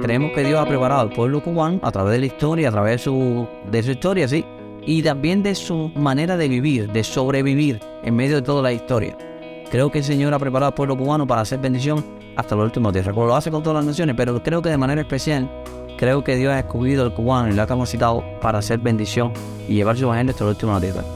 creemos que Dios ha preparado al pueblo cubano a través de la historia, a través de su, de su historia, sí, y también de su manera de vivir, de sobrevivir en medio de toda la historia. Creo que el Señor ha preparado al pueblo cubano para hacer bendición hasta los últimos días. Como lo hace con todas las naciones, pero creo que de manera especial, creo que Dios ha escogido al cubano y lo ha capacitado para hacer bendición y llevar su evangelio hasta los últimos días.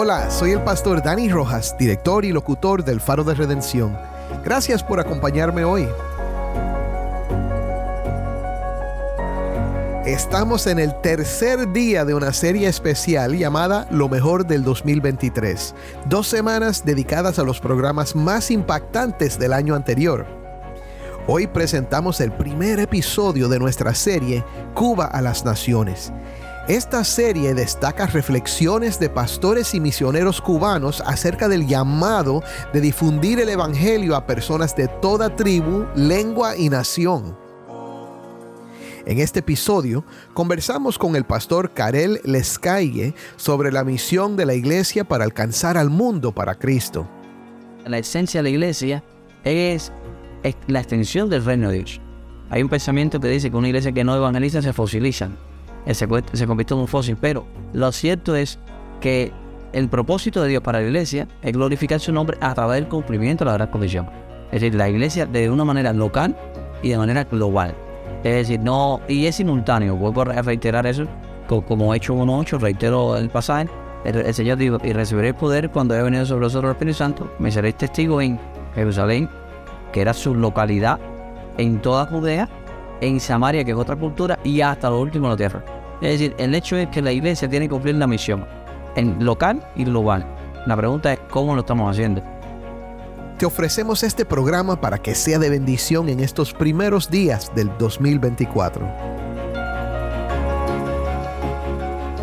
Hola, soy el pastor Dani Rojas, director y locutor del Faro de Redención. Gracias por acompañarme hoy. Estamos en el tercer día de una serie especial llamada Lo mejor del 2023. Dos semanas dedicadas a los programas más impactantes del año anterior. Hoy presentamos el primer episodio de nuestra serie Cuba a las Naciones. Esta serie destaca reflexiones de pastores y misioneros cubanos acerca del llamado de difundir el Evangelio a personas de toda tribu, lengua y nación. En este episodio conversamos con el pastor Karel Lescaille sobre la misión de la iglesia para alcanzar al mundo para Cristo. La esencia de la iglesia es, la extensión del reino de Dios. Hay un pensamiento que dice que una iglesia que no evangeliza se fosiliza se, se convirtió en un fósil. Pero lo cierto es que el propósito de Dios para la iglesia es glorificar su nombre a través del cumplimiento de la gran comisión. Es decir, la iglesia de una manera local y de manera global. Es decir, no, y es simultáneo, vuelvo a reiterar eso, como hecho 1.8, reitero el pasaje, el, Señor dijo, y recibiré poder cuando haya venido sobre vosotros el Espíritu Santo, me seréis testigo en Jerusalén, que era su localidad, en toda Judea, en Samaria, que es otra cultura, y hasta lo último de la tierra. Es decir, el hecho es que la iglesia tiene que cumplir la misión en local y global. La pregunta es cómo lo estamos haciendo. Te ofrecemos este programa para que sea de bendición en estos primeros días del 2024.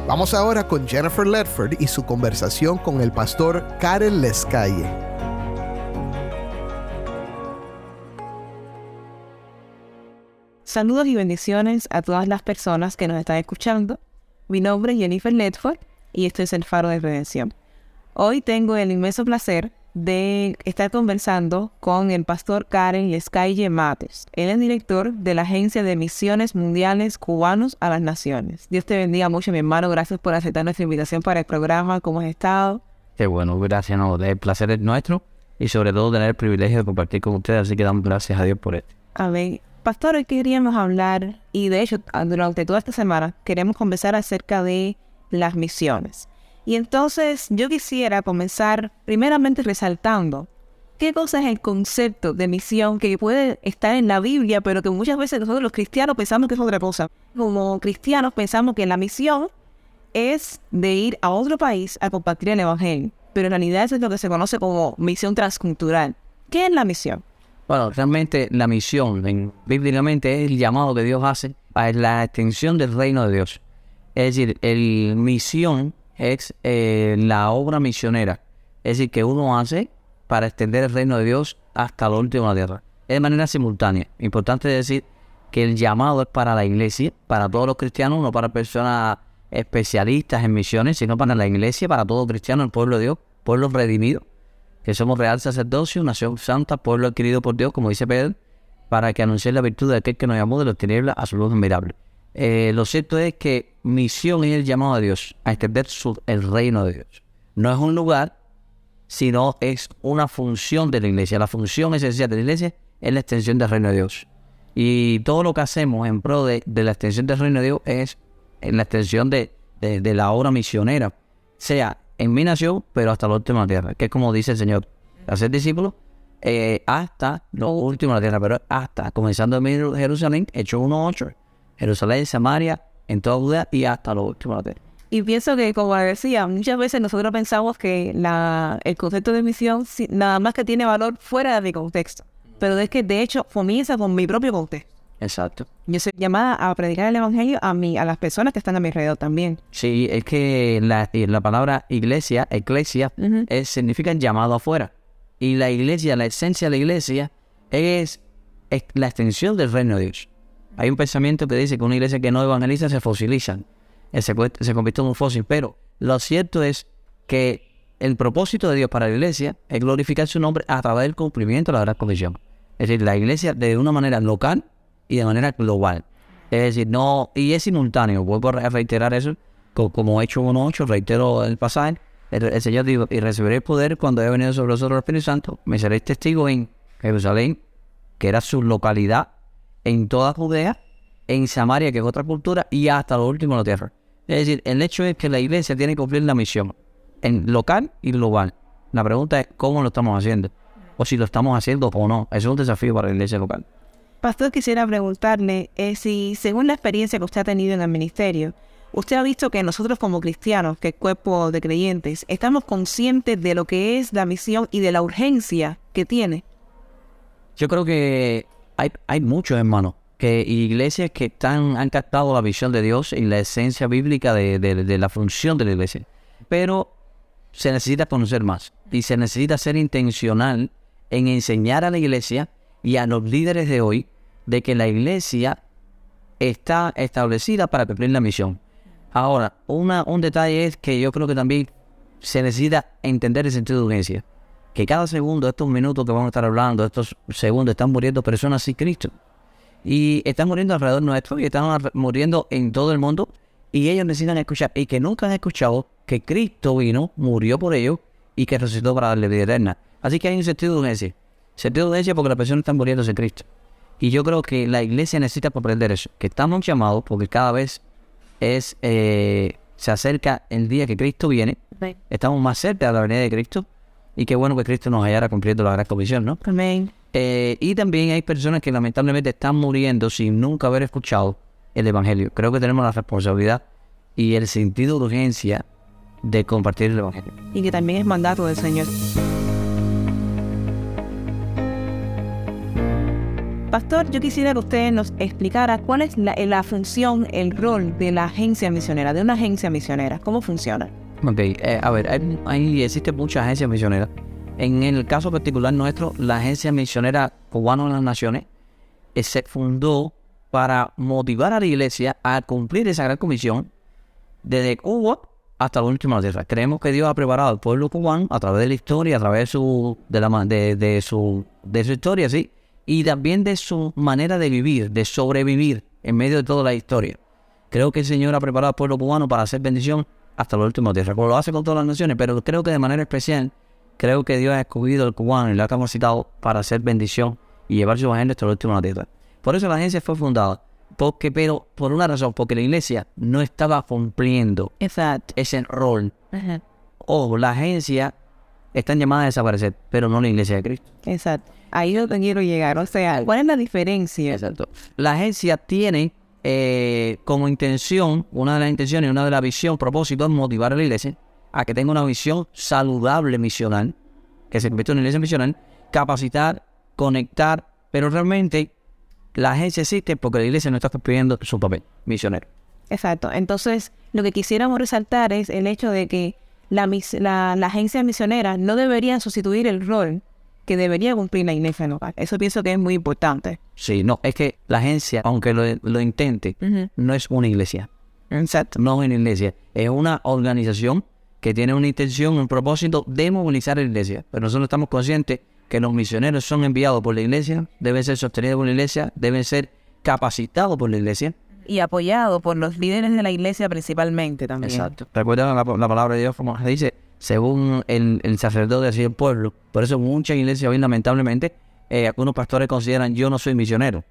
Vamos ahora con Jennifer Ledford y su conversación con el pastor Karen Lescalle. Saludos y bendiciones a todas las personas que nos están escuchando. Mi nombre es Jennifer Ledford y esto es el Faro de Redención. Hoy tengo el inmenso placer de estar conversando con el pastor Karen Escaille Mates. Él es director de la Agencia de Misiones Mundiales Cubanos a las Naciones. Dios te bendiga mucho, mi hermano. Gracias por aceptar nuestra invitación para el programa. ¿Cómo has estado? Qué bueno, gracias. No, el placer es nuestro y sobre todo tener el privilegio de compartir con ustedes. Así que damos gracias a Dios por esto. Amén. Pastor, hoy queríamos hablar, y de hecho durante toda esta semana queremos conversar acerca de las misiones. Y entonces yo quisiera comenzar primeramente resaltando qué cosa es el concepto de misión que puede estar en la Biblia, pero que muchas veces nosotros los cristianos pensamos que es otra cosa. Como cristianos pensamos que la misión es de ir a otro país a compartir el Evangelio, pero en realidad eso es lo que se conoce como misión transcultural. ¿Qué es la misión? Bueno, realmente la misión, bíblicamente, es el llamado que Dios hace a la extensión del reino de Dios. Es decir, el misión es eh, la obra misionera. Es decir, que uno hace para extender el reino de Dios hasta la última tierra. Es de manera simultánea. Importante decir que el llamado es para la iglesia, para todos los cristianos, no para personas especialistas en misiones, sino para la iglesia, para todo cristiano, el pueblo de Dios, pueblo redimido que somos real sacerdocio, nación santa, pueblo adquirido por Dios, como dice Pedro, para que anuncie la virtud de aquel que nos llamó de los tinieblas a su luz admirable. Eh, lo cierto es que misión es el llamado a Dios, a extender el reino de Dios. No es un lugar, sino es una función de la iglesia. La función esencial de la iglesia es la extensión del reino de Dios. Y todo lo que hacemos en pro de, la extensión del reino de Dios es en la extensión de, de la obra misionera, sea en mi nación, pero hasta la última tierra, que es como dice el Señor, hacer discípulos eh, hasta lo último de la tierra, pero hasta, comenzando en Jerusalén, Hechos 1.8, Jerusalén, Samaria, en toda Judea y hasta lo último de la tierra. Y pienso que, como decía, muchas veces nosotros pensamos que la, el concepto de misión si- nada más que tiene valor fuera de mi contexto. Pero es que, de hecho, comienza con mi propio contexto. Exacto. Yo soy llamada a predicar el evangelio a mí, a las personas que están a mi alrededor también. Sí, es que la, y la palabra iglesia, eclesia, es- significa llamado afuera. Y la iglesia, la esencia de la iglesia, es, es la extensión del reino de Dios. Hay un pensamiento que dice que una iglesia que no evangeliza se fosiliza, eh, se, se convierte en un fósil. Pero lo cierto es que el propósito de Dios para la iglesia es glorificar su nombre a través del cumplimiento de la gran comisión. Es decir, la iglesia de una manera local y de manera global. Es decir, no, y es simultáneo, vuelvo a reiterar eso, co- como he hecho 1.8, reitero el pasaje, el, Señor dijo, y recibiré el poder cuando haya venido sobre vosotros el Espíritu Santo, me seréis testigo en Jerusalén, que era su localidad, en toda Judea, en Samaria, que es otra cultura, y hasta lo último de la tierra. Es decir, el hecho es que la iglesia tiene que cumplir la misión, en local y global. La pregunta es cómo lo estamos haciendo, o si lo estamos haciendo o no. Eso es un desafío para la iglesia local. Pastor, quisiera preguntarle eh, si, según la experiencia que usted ha tenido en el ministerio, usted ha visto que nosotros como cristianos, que es cuerpo de creyentes, estamos conscientes de lo que es la misión y de la urgencia que tiene. Yo creo que hay, hay muchos hermanos, que iglesias que están, han captado la visión de Dios y la esencia bíblica de, de- de la función de la iglesia. Pero se necesita conocer más y se necesita ser intencional en enseñar a la iglesia y a los líderes de hoy de que la iglesia está establecida para cumplir la misión. Ahora, una, un detalle es que yo creo que también se necesita entender el sentido de urgencia. Que cada segundo, estos minutos que vamos a estar hablando, estos segundos, están muriendo personas sin Cristo. Y están muriendo alrededor nuestro y están muriendo en todo el mundo. Y ellos necesitan escuchar, y que nunca han escuchado que Cristo vino, murió por ellos y que resucitó para darle vida eterna. Así que hay un sentido de urgencia. Sentido de urgencia porque las personas están muriendo sin Cristo. Y yo creo que la iglesia necesita comprender eso, que estamos llamados porque cada vez es eh, se acerca el día que Cristo viene, estamos más cerca de la venida de Cristo y qué bueno que Cristo nos hallara cumpliendo la gran comisión, ¿no? Amén. Eh, y también hay personas que lamentablemente están muriendo sin nunca haber escuchado el Evangelio. Creo que tenemos la responsabilidad y el sentido de urgencia de compartir el Evangelio. Y que también es mandato del Señor. Pastor, yo quisiera que usted nos explicara cuál es la, función, el rol de la agencia misionera, de una agencia misionera. ¿Cómo funciona? Ok, eh, a ver, hay, existen muchas agencias misioneras. En el caso particular nuestro, la Agencia Misionera Cubana de las Naciones eh, se fundó para motivar a la iglesia a cumplir esa gran comisión desde Cuba hasta la última tierra. Creemos que Dios ha preparado al pueblo cubano a través de la historia, a través de su, de su, de su historia, sí, y también de su manera de vivir, de sobrevivir en medio de toda la historia. Creo que el Señor ha preparado al pueblo cubano para hacer bendición hasta la última tierra, como lo hace con todas las naciones, pero creo que de manera especial, creo que Dios ha escogido al cubano y lo ha capacitado para hacer bendición y llevar su evangelio hasta la última tierra. Por eso la agencia fue fundada, porque, pero por una razón, porque la iglesia no estaba cumpliendo Exacto. ese rol. O la agencia están llamadas a desaparecer, pero no la iglesia de Cristo. Exacto. Ahí es donde quiero llegar. O sea, ¿cuál es la diferencia? Exacto. La agencia tiene eh, como intención, una de las intenciones, una de las visión, propósito, es motivar a la iglesia a que tenga una visión saludable misional, que se convierta en una iglesia misional, capacitar, conectar, pero realmente la agencia existe porque la iglesia no está cumpliendo su papel misionero. Exacto. Entonces, lo que quisiéramos resaltar es el hecho de que la, mis- la, la agencia misionera no debería sustituir el rol que debería cumplir la iglesia local. Eso pienso que es muy importante. Sí, no, es que la agencia, aunque lo, lo intente, no es una iglesia. Exacto. No es una iglesia, es una organización que tiene una intención, un propósito de movilizar a la iglesia. Pero nosotros estamos conscientes que los misioneros son enviados por la iglesia, deben ser sostenidos por la iglesia, deben ser capacitados por la iglesia. Y apoyado por los líderes de la iglesia principalmente también. Exacto. Recuerda la, la palabra de Dios, como se dice, según el, el sacerdote así el pueblo. Por eso muchas iglesias hoy, lamentablemente, eh, algunos pastores consideran yo no soy misionero.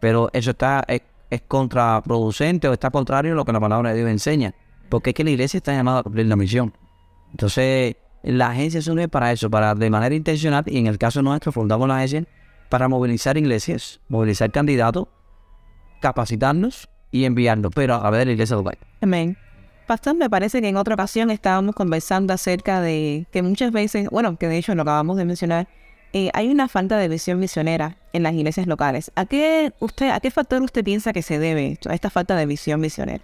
Pero eso está es, contraproducente o está contrario a lo que la palabra de Dios enseña. Porque es que la iglesia está llamada a cumplir la misión. Entonces, la agencia sirve para eso, para de manera intencional, y en el caso nuestro fundamos la agencia para movilizar iglesias, movilizar candidatos, capacitarnos y enviarnos, pero a ver la iglesia local. Amén. Pastor, me parece que en otra ocasión estábamos conversando acerca de que muchas veces, bueno, que de hecho lo acabamos de mencionar, eh, hay una falta de visión misionera en las iglesias locales. ¿A qué, usted, ¿A qué factor usted piensa que se debe a esta falta de visión misionera?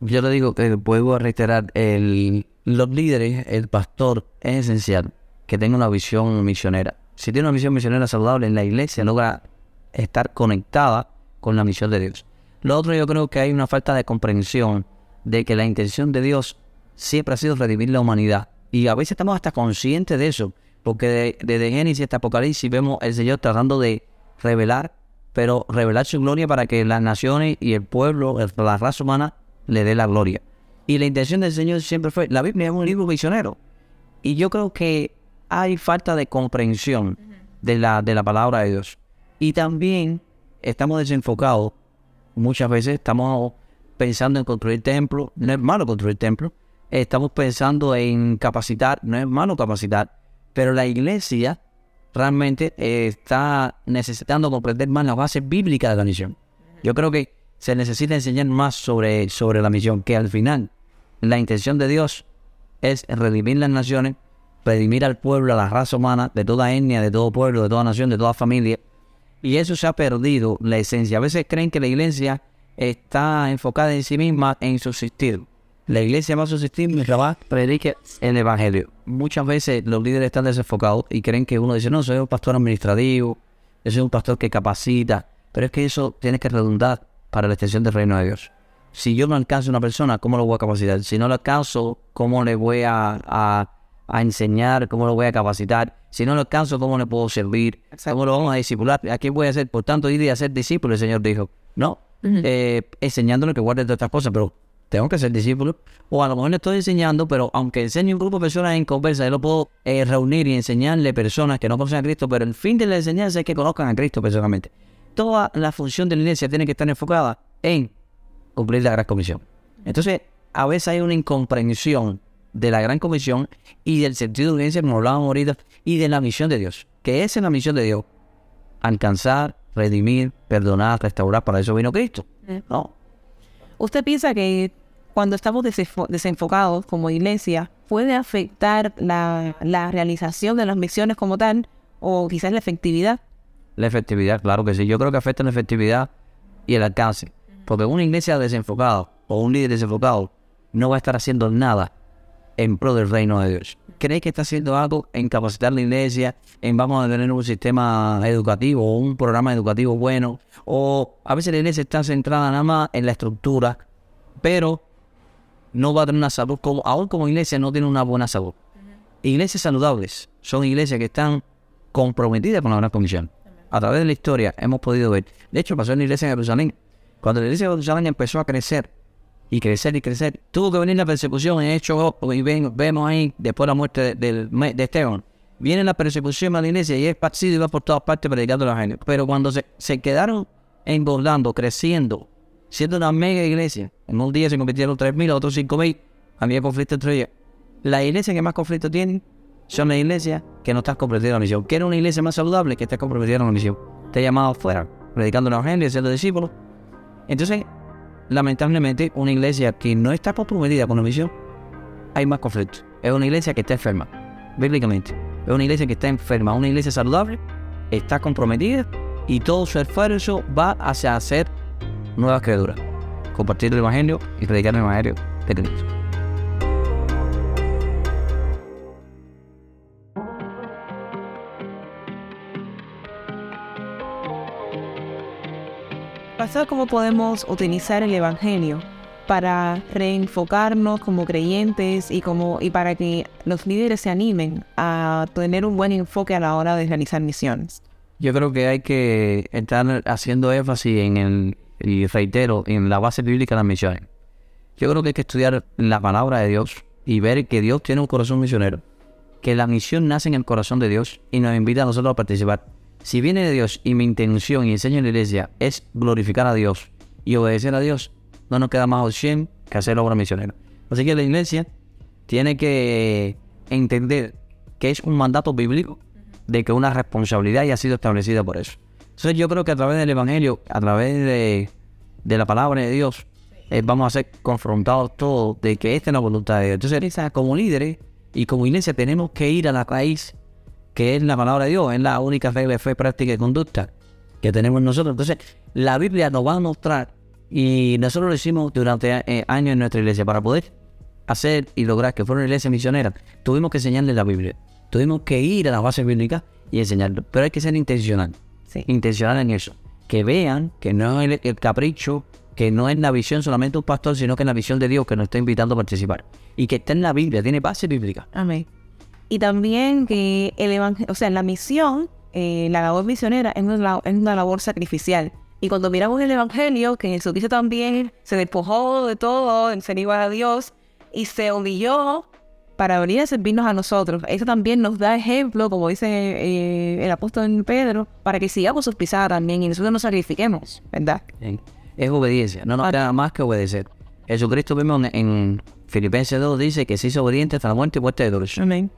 Yo le digo que vuelvo a reiterar, el, los líderes, el pastor, es esencial que tenga una visión misionera. Si tiene una visión misionera saludable en la iglesia, logra estar conectada con la misión de Dios. Lo otro yo creo que hay una falta de comprensión de que la intención de Dios siempre ha sido redimir la humanidad. Y a veces estamos hasta conscientes de eso, porque desde Génesis hasta Apocalipsis vemos el Señor tratando de revelar, pero revelar su gloria para que las naciones y el pueblo, la raza humana, le dé la gloria. Y la intención del Señor siempre fue, la Biblia es un libro misionero. Y yo creo que hay falta de comprensión de la, de la palabra de Dios. Y también estamos desenfocados. Muchas veces estamos pensando en construir templos. No es malo construir templos. Estamos pensando en capacitar. No es malo capacitar. Pero la iglesia realmente está necesitando comprender más las bases bíblicas de la misión. Yo creo que se necesita enseñar más sobre, sobre la misión, que al final la intención de Dios es redimir las naciones, redimir al pueblo, a la raza humana, de toda etnia, de todo pueblo, de toda nación, de toda familia. Y eso se ha perdido la esencia. A veces creen que la iglesia está enfocada en sí misma en subsistir. La iglesia va a subsistir mientras va predique el evangelio. Muchas veces los líderes están desenfocados y creen que uno dice, no, soy un pastor administrativo, soy un pastor que capacita, pero es que eso tiene que redundar para la extensión del reino de Dios. Si yo no alcanzo a una persona, ¿cómo lo voy a capacitar? Si no lo alcanzo, ¿cómo le voy a, a, enseñar? ¿Cómo lo voy a capacitar? Si no lo alcanzo, ¿cómo le puedo servir? ¿Cómo lo vamos a discipular? ¿A qué voy a hacer? Por tanto, ir a ser discípulo, el Señor dijo. No, eh, enseñándole que guarde todas estas cosas, pero tengo que ser discípulo. O a lo mejor le estoy enseñando, pero aunque enseñe un grupo de personas en conversa, yo lo puedo eh, reunir y enseñarle personas que no conocen a Cristo, pero el fin de la enseñanza es que conozcan a Cristo personalmente. Toda la función de la iglesia tiene que estar enfocada en cumplir la gran comisión. Entonces, a veces hay una incomprensión de la gran comisión y del sentido de urgencia, como hablábamos ahorita, y de la misión de Dios. Que esa es la misión de Dios. Alcanzar, redimir, perdonar, restaurar. Para eso vino Cristo. No, ¿Usted piensa que cuando estamos desenfocados como iglesia puede afectar la, realización de las misiones como tal o quizás la efectividad? La efectividad, claro que sí. Yo creo que afecta la efectividad y el alcance. Porque una iglesia desenfocada o un líder desenfocado no va a estar haciendo nada en pro del reino de Dios. ¿Cree que está haciendo algo en capacitar la iglesia, en vamos a tener un sistema educativo o un programa educativo bueno? O a veces la iglesia está centrada nada más en la estructura, pero no va a tener una salud, como, aún como iglesia no tiene una buena salud. Iglesias saludables son iglesias que están comprometidas con la gran comisión. A través de la historia hemos podido ver. De hecho, pasó en la iglesia de Jerusalén. Cuando la iglesia de Jerusalén empezó a crecer, y crecer y crecer. Tuvo que venir la persecución en Hechos y vemos ahí, después de la muerte de, de, Esteban, viene la persecución a la iglesia y es partido y va por todas partes predicando a la gente. Pero cuando se, se quedaron engordando, creciendo, siendo una mega iglesia, en un día se convirtieron 3.000, otros 5.000, había conflicto entre ellas. La iglesia que más conflicto tiene son las iglesias que no están comprometidas en la misión. Quiere una iglesia más saludable que esté comprometida en la misión. Te llamado afuera, predicando a la gente, siendo discípulos. Entonces, lamentablemente, una iglesia que no está comprometida con la misión, hay más conflictos. Es una iglesia que está enferma, bíblicamente. Es una iglesia que está enferma. Una iglesia saludable está comprometida y todo su esfuerzo va hacia hacer nuevas criaturas. Compartir el Evangelio y predicar el Evangelio de Cristo. ¿Cómo podemos utilizar el Evangelio para reenfocarnos como creyentes y, como, y para que los líderes se animen a tener un buen enfoque a la hora de realizar misiones? Yo creo que hay que estar haciendo énfasis en el, y reitero, en la base bíblica de las misiones. Yo creo que hay que estudiar la palabra de Dios y ver que Dios tiene un corazón misionero, que la misión nace en el corazón de Dios y nos invita a nosotros a participar. Si viene de Dios y mi intención y enseño en la iglesia es glorificar a Dios y obedecer a Dios, no nos queda más opción que hacer obra misionera. Así que la iglesia tiene que entender que es un mandato bíblico de que una responsabilidad ya ha sido establecida por eso. Entonces yo creo que a través del Evangelio, a través de, de la palabra de Dios, eh, vamos a ser confrontados todos de que esta es la voluntad de Dios. Entonces, como líderes y como iglesia tenemos que ir a la raíz, que es la palabra de Dios, es la única regla de fe, práctica y conducta que tenemos nosotros. Entonces, la Biblia nos va a mostrar, y nosotros lo hicimos durante eh, años en nuestra iglesia, para poder hacer y lograr que fuera una iglesia misionera, tuvimos que enseñarles la Biblia. Tuvimos que ir a la base bíblica y enseñarlo. Pero hay que ser intencional. Intencional en eso. Que vean que no es el, capricho, que no es la visión solamente de un pastor, sino que es la visión de Dios que nos está invitando a participar. Y que está en la Biblia, tiene base bíblica. Amén. Y también que el evangelio, o sea, la misión, eh, la labor misionera es una, es una labor sacrificial. Y cuando miramos el Evangelio, que Jesucristo también se despojó de todo en ser igual a Dios y se humilló para venir a servirnos a nosotros. Eso también nos da ejemplo, como dice eh, el apóstol Pedro, para que sigamos sus pisadas también y nosotros nos sacrifiquemos, ¿verdad? Es obediencia, no nos ah. queda más que obedecer. Jesucristo vemos en, Filipenses 2 dice que se hizo obediente hasta la muerte y muerte de dolor. Amén.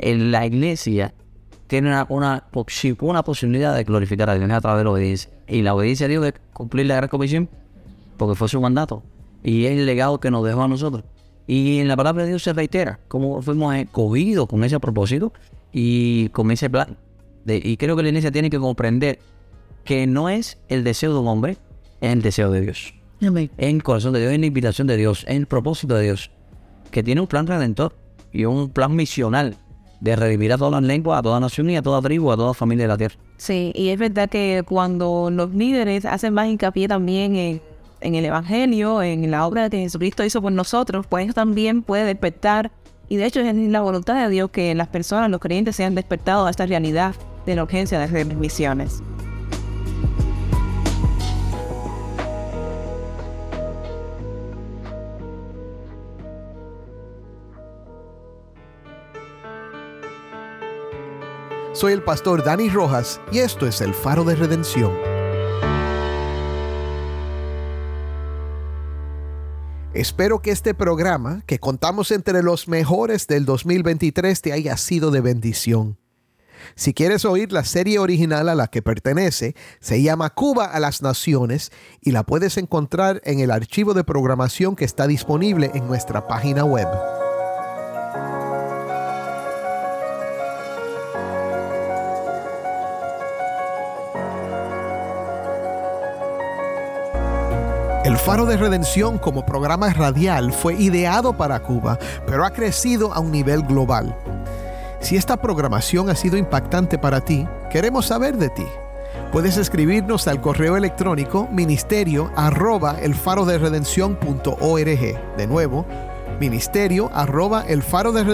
En la iglesia tiene una, una, una, posibilidad de glorificar a Dios a través de la obediencia. Y la obediencia a Dios es cumplir la gran comisión, porque fue su mandato. Y es el legado que nos dejó a nosotros. Y en la palabra de Dios se reitera cómo fuimos escogidos con ese propósito y con ese plan. y creo que la iglesia tiene que comprender que no es el deseo de un hombre, es el deseo de Dios. En el corazón de Dios, en la invitación de Dios, en el propósito de Dios, que tiene un plan redentor y un plan misional de redimir a todas las lenguas, a toda nación y a toda tribu, a toda familia de la tierra. Sí, y es verdad que cuando los líderes hacen más hincapié también en en el Evangelio, en la obra que Jesucristo hizo por nosotros, pues eso también puede despertar. Y de hecho es la voluntad de Dios que las personas, los creyentes, sean despertados a esta realidad de la urgencia de hacer misiones. Soy el pastor Dani Rojas y esto es el faro de redención. Espero que este programa, que contamos entre los mejores del 2023, te haya sido de bendición. Si quieres oír la serie original a la que pertenece, se llama Cuba a las Naciones y la puedes encontrar en el archivo de programación que está disponible en nuestra página web. El Faro de Redención como programa radial fue ideado para Cuba, pero ha crecido a un nivel global. Si esta programación ha sido impactante para ti, queremos saber de ti. Puedes escribirnos al correo electrónico ministerio arroba el faro de De nuevo, ministerio arroba el faro de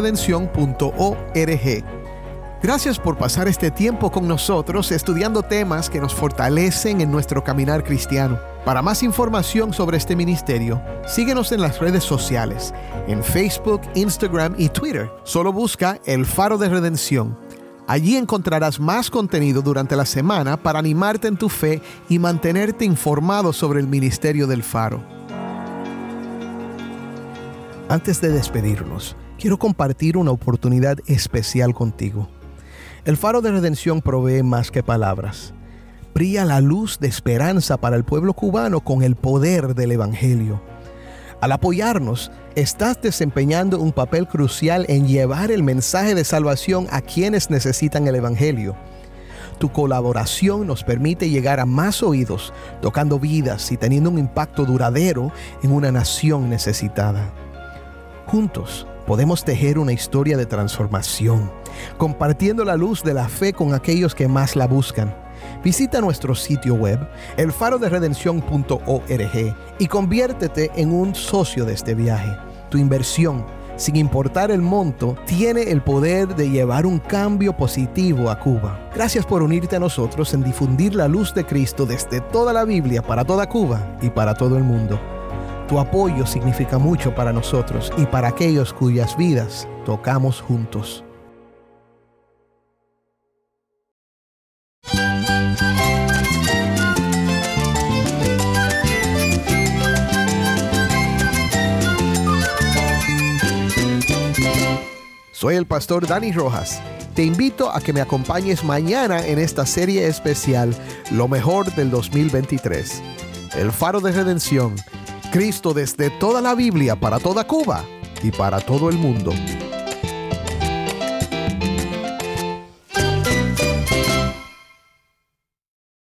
Gracias por pasar este tiempo con nosotros estudiando temas que nos fortalecen en nuestro caminar cristiano. Para más información sobre este ministerio, síguenos en las redes sociales, en Facebook, Instagram y Twitter. Solo busca El Faro de Redención. Allí encontrarás más contenido durante la semana para animarte en tu fe y mantenerte informado sobre el ministerio del Faro. Antes de despedirnos, quiero compartir una oportunidad especial contigo. El Faro de Redención provee más que palabras brilla la luz de esperanza para el pueblo cubano con el poder del Evangelio. Al apoyarnos, estás desempeñando un papel crucial en llevar el mensaje de salvación a quienes necesitan el Evangelio. Tu colaboración nos permite llegar a más oídos, tocando vidas y teniendo un impacto duradero en una nación necesitada. Juntos podemos tejer una historia de transformación, compartiendo la luz de la fe con aquellos que más la buscan Visita nuestro sitio web, elfaroderedención.org y conviértete en un socio de este viaje. Tu inversión, sin importar el monto, tiene el poder de llevar un cambio positivo a Cuba. Gracias por unirte a nosotros en difundir la luz de Cristo desde toda la Biblia para toda Cuba y para todo el mundo. Tu apoyo significa mucho para nosotros y para aquellos cuyas vidas tocamos juntos. Soy el pastor Dani Rojas. Te invito a que me acompañes mañana en esta serie especial Lo mejor del 2023. El faro de redención. Cristo desde toda la Biblia para toda Cuba y para todo el mundo.